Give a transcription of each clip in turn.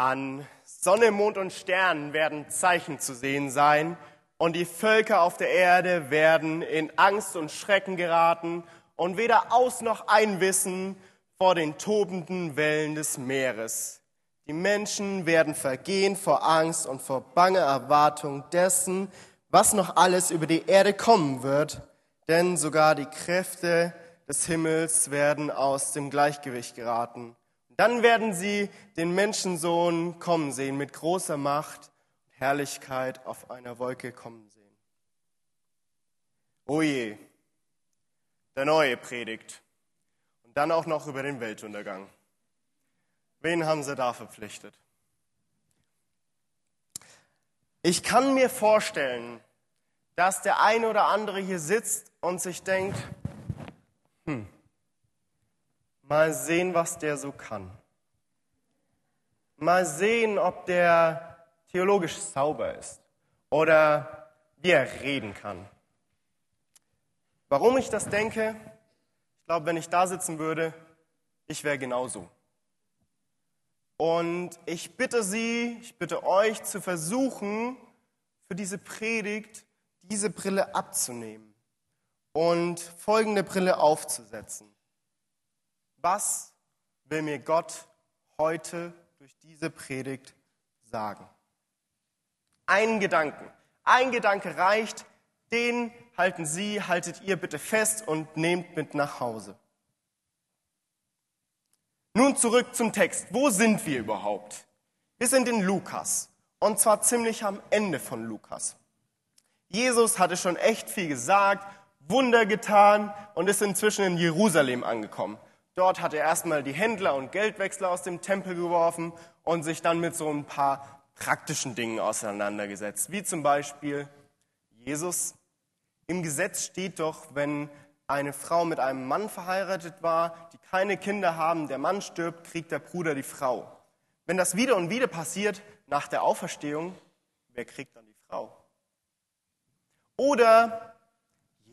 An Sonne, Mond und Sternen werden Zeichen zu sehen sein und die Völker auf der Erde werden in Angst und Schrecken geraten und weder aus noch einwissen vor den tobenden Wellen des Meeres. Die Menschen werden vergehen vor Angst und vor banger Erwartung dessen, was noch alles über die Erde kommen wird, denn sogar die Kräfte des Himmels werden aus dem Gleichgewicht geraten. Dann werden sie den Menschensohn kommen sehen mit großer Macht und Herrlichkeit auf einer Wolke kommen sehen. Oje, der neue Predigt. Und dann auch noch über den Weltuntergang. Wen haben sie da verpflichtet? Ich kann mir vorstellen, dass der eine oder andere hier sitzt und sich denkt, hm, Mal sehen, was der so kann. Mal sehen, ob der theologisch sauber ist oder wie er reden kann. Warum ich das denke? Ich glaube, wenn ich da sitzen würde, ich wäre genauso. Und ich bitte Sie, ich bitte euch zu versuchen, für diese Predigt diese Brille abzunehmen und folgende Brille aufzusetzen. Was will mir Gott heute durch diese Predigt sagen? Einen Gedanken. Ein Gedanke reicht, den halten Sie, haltet ihr bitte fest und nehmt mit nach Hause. Nun zurück zum Text. Wo sind wir überhaupt? Wir sind in Lukas und zwar ziemlich am Ende von Lukas. Jesus hatte schon echt viel gesagt, Wunder getan und ist inzwischen in Jerusalem angekommen. Dort hat er erstmal die Händler und Geldwechsler aus dem Tempel geworfen und sich dann mit so ein paar praktischen Dingen auseinandergesetzt, wie zum Beispiel Jesus. Im Gesetz steht doch, wenn eine Frau mit einem Mann verheiratet war, die keine Kinder haben, der Mann stirbt, kriegt der Bruder die Frau. Wenn das wieder und wieder passiert nach der Auferstehung, wer kriegt dann die Frau? Oder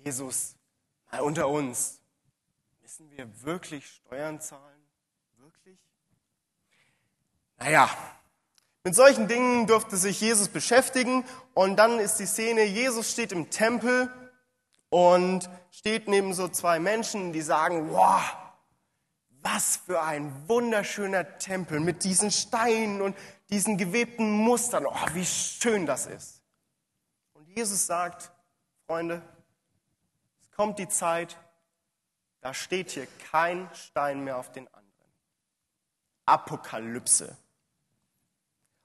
Jesus, mal unter uns, Müssen wir wirklich Steuern zahlen? Wirklich? Naja, mit solchen Dingen durfte sich Jesus beschäftigen und dann ist die Szene, Jesus steht im Tempel und steht neben so zwei Menschen, die sagen, wow, was für ein wunderschöner Tempel mit diesen Steinen und diesen gewebten Mustern. Oh, wie schön das ist. Und Jesus sagt, Freunde, es kommt die Zeit, da steht hier kein Stein mehr auf den anderen. Apokalypse.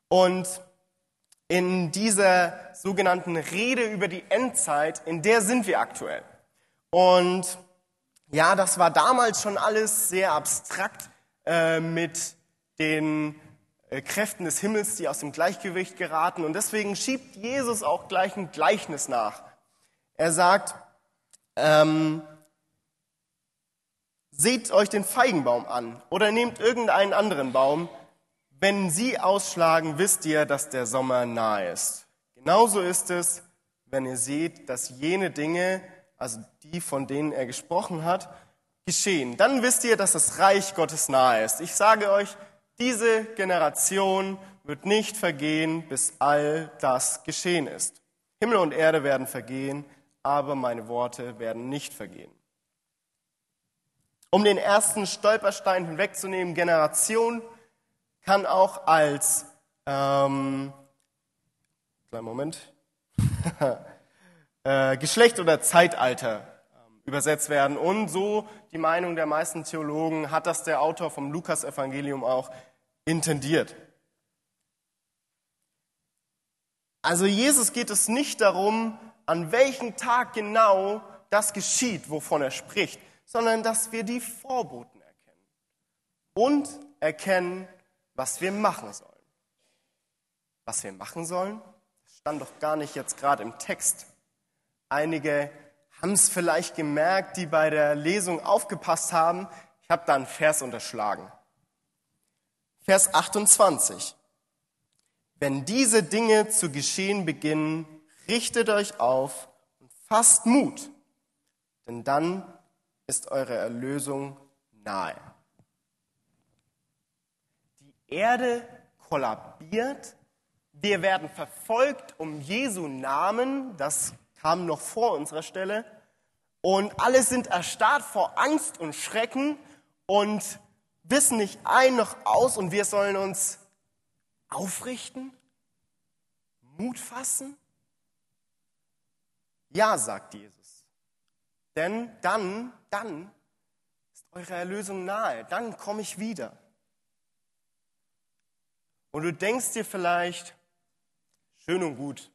Und in dieser sogenannten Rede über die Endzeit, in der sind wir aktuell. Und ja, das war damals schon alles sehr abstrakt äh, mit den äh, Kräften des Himmels, die aus dem Gleichgewicht geraten. Und deswegen schiebt Jesus auch gleich ein Gleichnis nach. Er sagt, ähm, Seht euch den Feigenbaum an oder nehmt irgendeinen anderen Baum. Wenn sie ausschlagen, wisst ihr, dass der Sommer nahe ist. Genauso ist es, wenn ihr seht, dass jene Dinge, also die, von denen er gesprochen hat, geschehen. Dann wisst ihr, dass das Reich Gottes nahe ist. Ich sage euch, diese Generation wird nicht vergehen, bis all das geschehen ist. Himmel und Erde werden vergehen, aber meine Worte werden nicht vergehen. Um den ersten Stolperstein hinwegzunehmen, Generation kann auch als, ähm, kleinen Moment, äh, Geschlecht oder Zeitalter ähm, übersetzt werden. Und so die Meinung der meisten Theologen hat das der Autor vom Lukas-Evangelium auch intendiert. Also Jesus geht es nicht darum, an welchem Tag genau das geschieht, wovon er spricht sondern dass wir die Vorboten erkennen und erkennen, was wir machen sollen. Was wir machen sollen, das stand doch gar nicht jetzt gerade im Text. Einige haben es vielleicht gemerkt, die bei der Lesung aufgepasst haben. Ich habe da einen Vers unterschlagen. Vers 28. Wenn diese Dinge zu geschehen beginnen, richtet euch auf und fasst Mut, denn dann ist eure Erlösung nahe. Die Erde kollabiert. Wir werden verfolgt um Jesu Namen. Das kam noch vor unserer Stelle. Und alle sind erstarrt vor Angst und Schrecken und wissen nicht ein noch aus. Und wir sollen uns aufrichten, Mut fassen. Ja, sagt Jesus. Denn dann, dann ist eure Erlösung nahe. Dann komme ich wieder. Und du denkst dir vielleicht, schön und gut,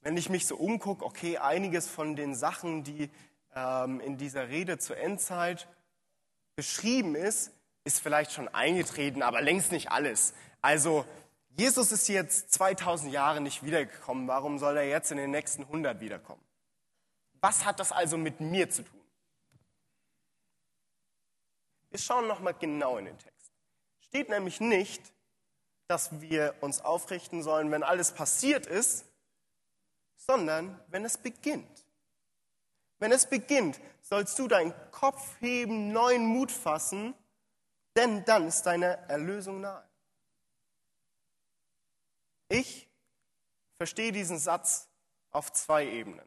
wenn ich mich so umgucke, okay, einiges von den Sachen, die ähm, in dieser Rede zur Endzeit beschrieben ist, ist vielleicht schon eingetreten, aber längst nicht alles. Also Jesus ist jetzt 2000 Jahre nicht wiedergekommen. Warum soll er jetzt in den nächsten 100 wiederkommen? Was hat das also mit mir zu tun? Wir schauen nochmal genau in den Text. Steht nämlich nicht, dass wir uns aufrichten sollen, wenn alles passiert ist, sondern wenn es beginnt. Wenn es beginnt, sollst du deinen Kopf heben, neuen Mut fassen, denn dann ist deine Erlösung nahe. Ich verstehe diesen Satz auf zwei Ebenen.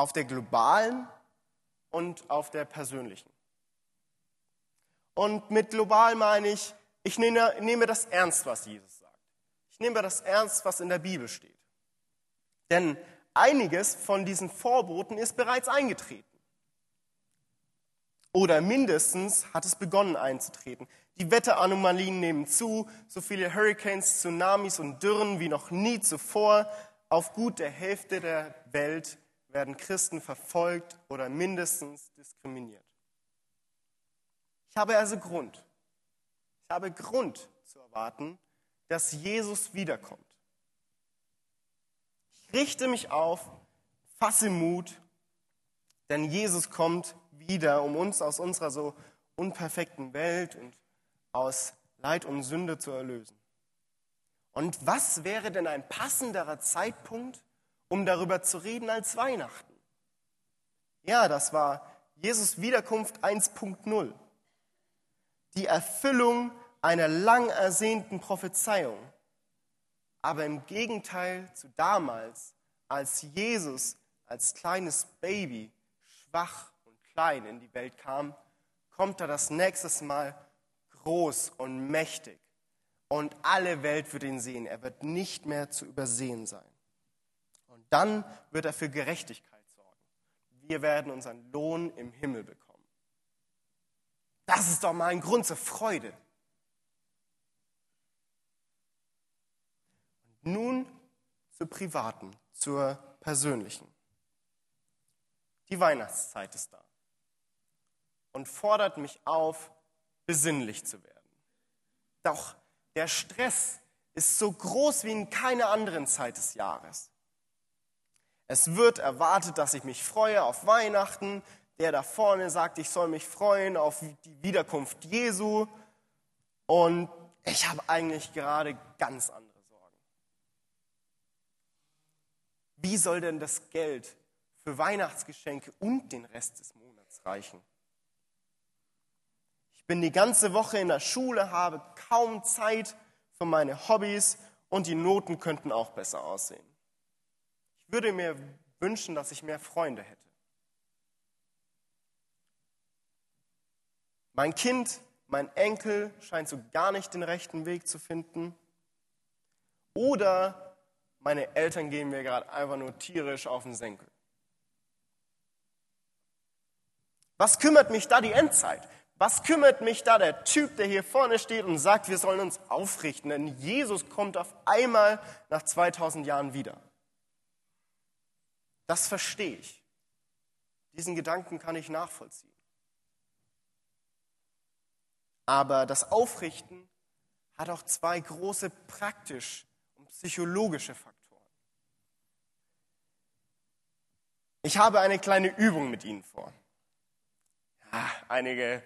Auf der globalen und auf der persönlichen. Und mit global meine ich, ich nehme, nehme das ernst, was Jesus sagt. Ich nehme das ernst, was in der Bibel steht. Denn einiges von diesen Vorboten ist bereits eingetreten. Oder mindestens hat es begonnen einzutreten. Die Wetteranomalien nehmen zu, so viele Hurricanes, Tsunamis und Dürren wie noch nie zuvor. Auf gut der Hälfte der Welt werden Christen verfolgt oder mindestens diskriminiert. Ich habe also Grund, ich habe Grund zu erwarten, dass Jesus wiederkommt. Ich richte mich auf, fasse Mut, denn Jesus kommt wieder, um uns aus unserer so unperfekten Welt und aus Leid und Sünde zu erlösen. Und was wäre denn ein passenderer Zeitpunkt, um darüber zu reden als Weihnachten? Ja, das war Jesus Wiederkunft 1.0. Die Erfüllung einer lang ersehnten Prophezeiung. Aber im Gegenteil zu damals, als Jesus als kleines Baby schwach und klein in die Welt kam, kommt er das nächste Mal groß und mächtig. Und alle Welt wird ihn sehen. Er wird nicht mehr zu übersehen sein. Dann wird er für Gerechtigkeit sorgen. Wir werden unseren Lohn im Himmel bekommen. Das ist doch mal ein Grund zur Freude. Und nun zur privaten, zur persönlichen. Die Weihnachtszeit ist da und fordert mich auf, besinnlich zu werden. Doch der Stress ist so groß wie in keiner anderen Zeit des Jahres. Es wird erwartet, dass ich mich freue auf Weihnachten. Der da vorne sagt, ich soll mich freuen auf die Wiederkunft Jesu. Und ich habe eigentlich gerade ganz andere Sorgen. Wie soll denn das Geld für Weihnachtsgeschenke und den Rest des Monats reichen? bin die ganze Woche in der Schule, habe kaum Zeit für meine Hobbys und die Noten könnten auch besser aussehen. Ich würde mir wünschen, dass ich mehr Freunde hätte. Mein Kind, mein Enkel scheint so gar nicht den rechten Weg zu finden. Oder meine Eltern gehen mir gerade einfach nur tierisch auf den Senkel. Was kümmert mich da die Endzeit? Was kümmert mich da der Typ, der hier vorne steht und sagt, wir sollen uns aufrichten, denn Jesus kommt auf einmal nach 2000 Jahren wieder. Das verstehe ich. Diesen Gedanken kann ich nachvollziehen. Aber das Aufrichten hat auch zwei große praktisch und psychologische Faktoren. Ich habe eine kleine Übung mit Ihnen vor. Ja, einige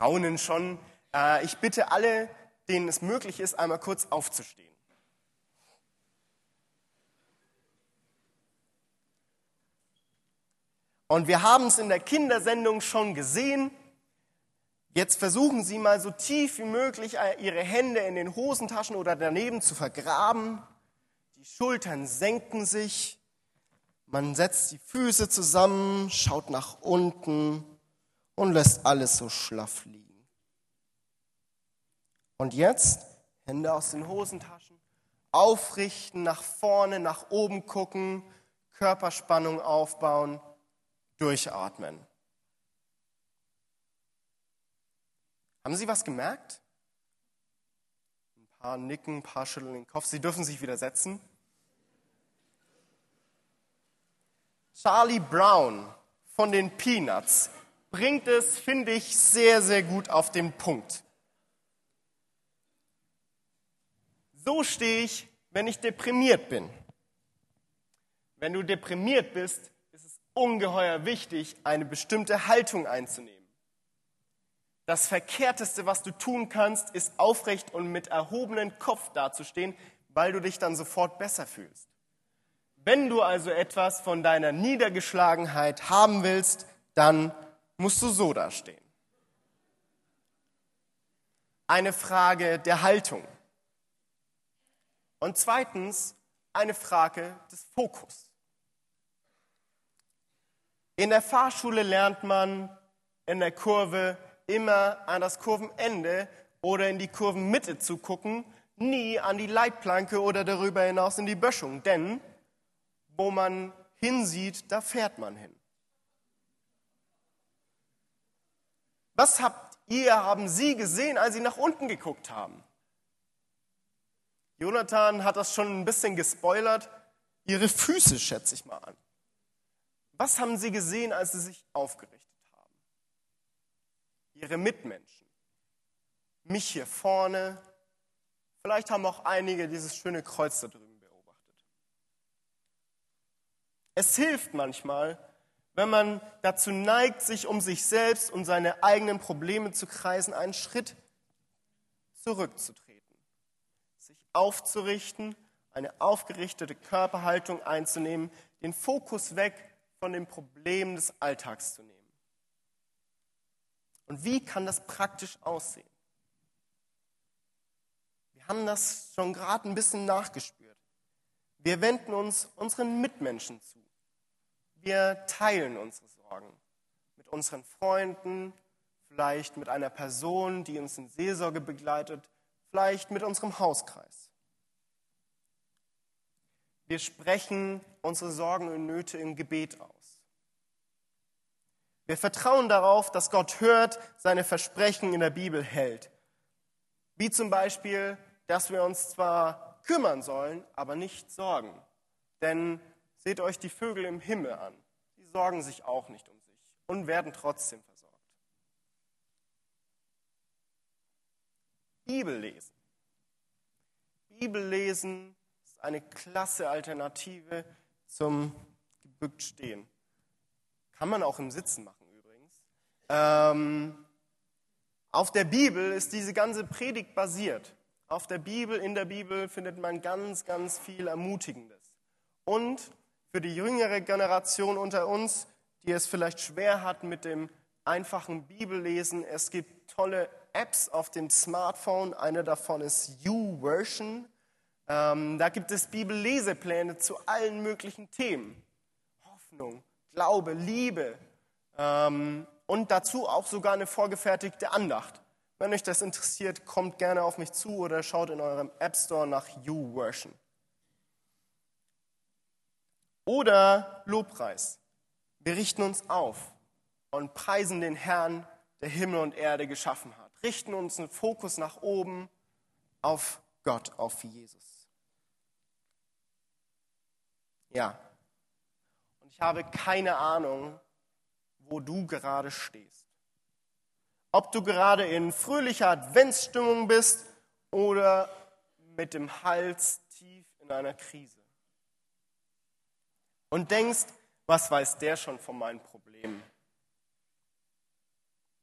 raunen schon. Äh, ich bitte alle, denen es möglich ist, einmal kurz aufzustehen. Und wir haben es in der Kindersendung schon gesehen. Jetzt versuchen Sie mal so tief wie möglich äh, Ihre Hände in den Hosentaschen oder daneben zu vergraben. Die Schultern senken sich. Man setzt die Füße zusammen, schaut nach unten und lässt alles so schlaff liegen. Und jetzt Hände aus den Hosentaschen, aufrichten, nach vorne, nach oben gucken, Körperspannung aufbauen, durchatmen. Haben Sie was gemerkt? Ein paar nicken, ein paar schütteln den Kopf. Sie dürfen sich wieder setzen. Charlie Brown von den Peanuts bringt es, finde ich, sehr, sehr gut auf den Punkt. So stehe ich, wenn ich deprimiert bin. Wenn du deprimiert bist, ungeheuer wichtig, eine bestimmte Haltung einzunehmen. Das Verkehrteste, was du tun kannst, ist aufrecht und mit erhobenem Kopf dazustehen, weil du dich dann sofort besser fühlst. Wenn du also etwas von deiner Niedergeschlagenheit haben willst, dann musst du so dastehen. Eine Frage der Haltung. Und zweitens eine Frage des Fokus. In der Fahrschule lernt man in der Kurve immer an das Kurvenende oder in die Kurvenmitte zu gucken, nie an die Leitplanke oder darüber hinaus in die Böschung. Denn wo man hinsieht, da fährt man hin. Was habt ihr, haben Sie gesehen, als Sie nach unten geguckt haben? Jonathan hat das schon ein bisschen gespoilert. Ihre Füße, schätze ich mal an. Was haben Sie gesehen, als Sie sich aufgerichtet ihre Mitmenschen. Mich hier vorne. Vielleicht haben auch einige dieses schöne Kreuz da drüben beobachtet. Es hilft manchmal, wenn man dazu neigt, sich um sich selbst und seine eigenen Probleme zu kreisen, einen Schritt zurückzutreten, sich aufzurichten, eine aufgerichtete Körperhaltung einzunehmen, den Fokus weg von den Problemen des Alltags zu nehmen. Und wie kann das praktisch aussehen? Wir haben das schon gerade ein bisschen nachgespürt. Wir wenden uns unseren Mitmenschen zu. Wir teilen unsere Sorgen mit unseren Freunden, vielleicht mit einer Person, die uns in Seelsorge begleitet, vielleicht mit unserem Hauskreis. Wir sprechen unsere Sorgen und Nöte im Gebet aus. Wir vertrauen darauf, dass Gott hört, seine Versprechen in der Bibel hält. Wie zum Beispiel, dass wir uns zwar kümmern sollen, aber nicht sorgen. Denn seht euch die Vögel im Himmel an. Die sorgen sich auch nicht um sich und werden trotzdem versorgt. Bibel lesen. Bibel lesen eine klasse Alternative zum gebückt stehen. Kann man auch im Sitzen machen übrigens. Ähm, auf der Bibel ist diese ganze Predigt basiert. Auf der Bibel, in der Bibel findet man ganz, ganz viel Ermutigendes. Und für die jüngere Generation unter uns, die es vielleicht schwer hat mit dem einfachen Bibellesen, es gibt tolle Apps auf dem Smartphone. Eine davon ist YouVersion. Ähm, da gibt es Bibellesepläne zu allen möglichen Themen. Hoffnung, Glaube, Liebe ähm, und dazu auch sogar eine vorgefertigte Andacht. Wenn euch das interessiert, kommt gerne auf mich zu oder schaut in eurem App Store nach YouVersion. Oder Lobpreis. Wir richten uns auf und preisen den Herrn, der Himmel und Erde geschaffen hat. Richten uns einen Fokus nach oben auf Gott, auf Jesus. Ja, ich habe keine Ahnung, wo du gerade stehst. Ob du gerade in fröhlicher Adventsstimmung bist oder mit dem Hals tief in einer Krise. Und denkst, was weiß der schon von meinen Problemen?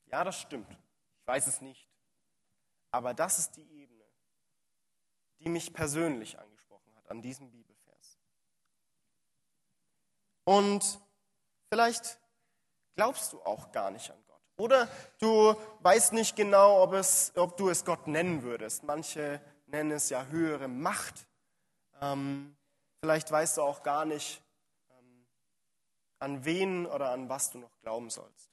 Ja, das stimmt. Ich weiß es nicht. Aber das ist die Ebene, die mich persönlich angesprochen hat an diesem Bibel. Und vielleicht glaubst du auch gar nicht an Gott Oder du weißt nicht genau, ob, es, ob du es Gott nennen würdest. Manche nennen es ja höhere Macht. Ähm, vielleicht weißt du auch gar nicht, ähm, an wen oder an was du noch glauben sollst.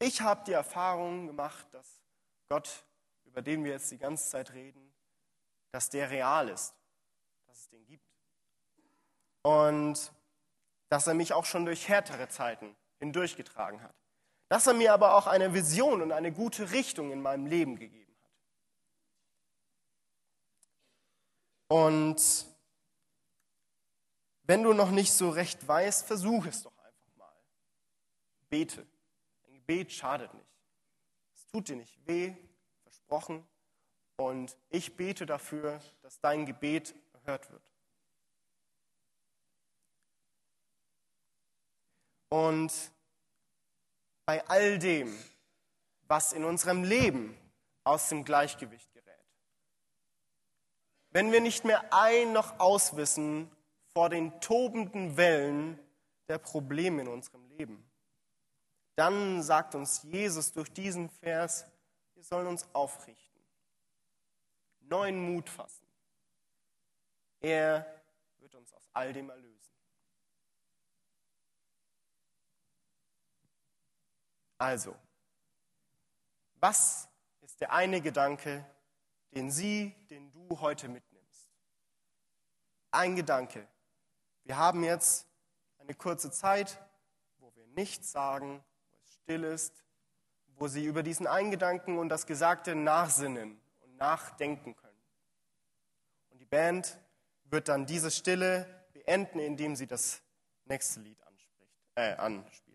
Ich habe die Erfahrung gemacht, dass Gott, über den wir jetzt die ganze Zeit reden, dass der real ist, dass es den gibt. Und dass er mich auch schon durch härtere Zeiten hindurchgetragen hat. Dass er mir aber auch eine Vision und eine gute Richtung in meinem Leben gegeben hat. Und wenn du noch nicht so recht weißt, versuch es doch einfach mal. Bete. Ein Gebet schadet nicht. Es tut dir nicht weh, versprochen. Und ich bete dafür, dass dein Gebet erhört wird. Und bei all dem, was in unserem Leben aus dem Gleichgewicht gerät, wenn wir nicht mehr ein noch auswissen vor den tobenden Wellen der Probleme in unserem Leben, dann sagt uns Jesus durch diesen Vers, wir sollen uns aufrichten, neuen Mut fassen. Er wird uns aus all dem erlösen. Also, was ist der eine Gedanke, den Sie, den du heute mitnimmst? Ein Gedanke. Wir haben jetzt eine kurze Zeit, wo wir nichts sagen, wo es still ist, wo Sie über diesen einen Gedanken und das Gesagte nachsinnen und nachdenken können. Und die Band wird dann diese Stille beenden, indem sie das nächste Lied anspricht, äh, anspricht.